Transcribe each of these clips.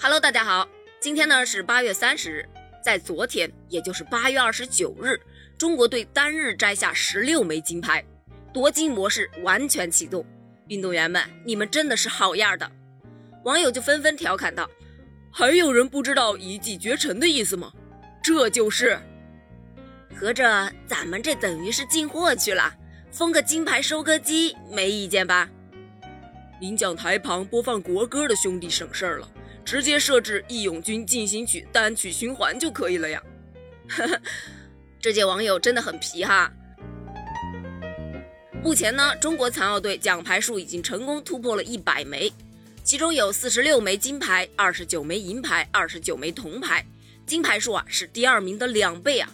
Hello，大家好，今天呢是八月三十日，在昨天，也就是八月二十九日，中国队单日摘下十六枚金牌，夺金模式完全启动。运动员们，你们真的是好样的！网友就纷纷调侃道：“还有人不知道一骑绝尘的意思吗？这就是，合着咱们这等于是进货去了，封个金牌收割机，没意见吧？”领奖台旁播放国歌的兄弟省事儿了。直接设置《义勇军进行曲》单曲循环就可以了呀！这届网友真的很皮哈。目前呢，中国残奥队奖牌数已经成功突破了一百枚，其中有四十六枚金牌，二十九枚银牌，二十九枚铜牌，金牌数啊是第二名的两倍啊！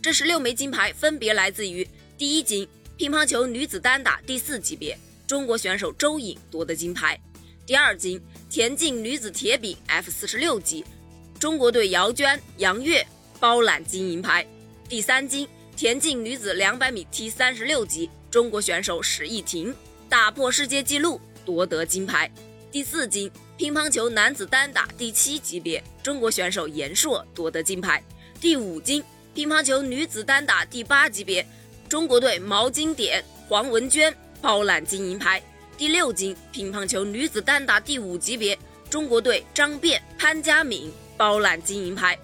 这十六枚金牌分别来自于第一金，乒乓球女子单打第四级别，中国选手周颖夺得金牌；第二金。田径女子铁饼 F 四十六级，中国队姚娟、杨悦包揽金银牌。第三金，田径女子两百米 T 三十六级，中国选手史逸婷打破世界纪录夺得金牌。第四金，乒乓球男子单打第七级别，中国选手严硕夺得金牌。第五金，乒乓球女子单打第八级别，中国队毛金典、黄文娟包揽金银牌。第六金乒乓球女子单打第五级别，中国队张变、潘佳敏包揽金银牌。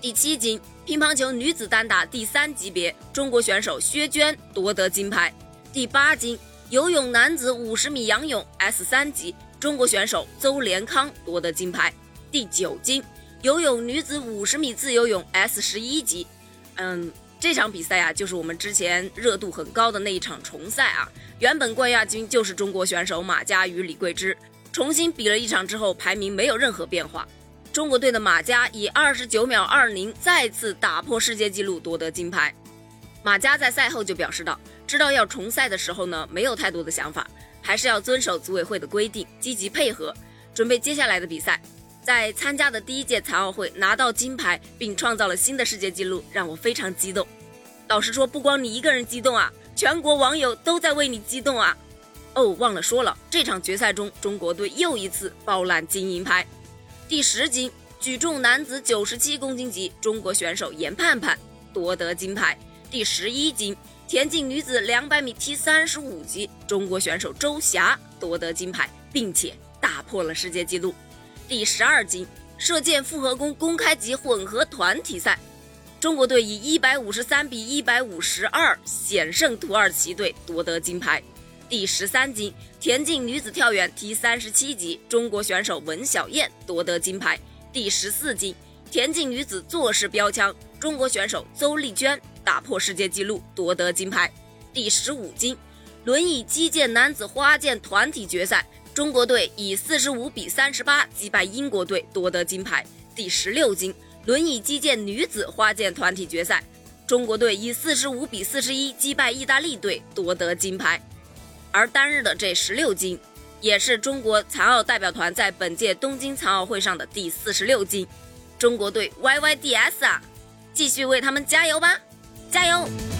第七金乒乓球女子单打第三级别，中国选手薛娟夺得金牌。第八金游泳男子五十米仰泳 S 三级，中国选手邹连康夺得金牌。第九金游泳女子五十米自由泳 S 十一级，嗯。这场比赛啊，就是我们之前热度很高的那一场重赛啊。原本冠亚军就是中国选手马佳与李桂芝，重新比了一场之后，排名没有任何变化。中国队的马佳以二十九秒二零再次打破世界纪录，夺得金牌。马佳在赛后就表示道：“知道要重赛的时候呢，没有太多的想法，还是要遵守组委会的规定，积极配合，准备接下来的比赛。在参加的第一届残奥会拿到金牌，并创造了新的世界纪录，让我非常激动。”老实说，不光你一个人激动啊，全国网友都在为你激动啊！哦，忘了说了，这场决赛中，中国队又一次包揽金银牌。第十金举重男子九十七公斤级，中国选手严盼盼夺得金牌。第十一金田径女子两百米 T 三十五级，中国选手周霞夺得金牌，并且打破了世界纪录。第十二金射箭复合弓公开级混合团体赛。中国队以一百五十三比一百五十二险胜土耳其队夺得金牌。第十三金田径女子跳远 T 三十七级，中国选手文晓燕夺得金牌。第十四金田径女子坐式标枪，中国选手邹丽娟打破世界纪录夺得金牌。第十五金轮椅击剑男子花剑团体决赛，中国队以四十五比三十八击败英国队夺得金牌。第十六金。轮椅击剑女子花剑团体决赛，中国队以四十五比四十一击败意大利队夺得金牌。而单日的这十六金，也是中国残奥代表团在本届东京残奥会上的第四十六金。中国队 YYDS 啊，继续为他们加油吧，加油！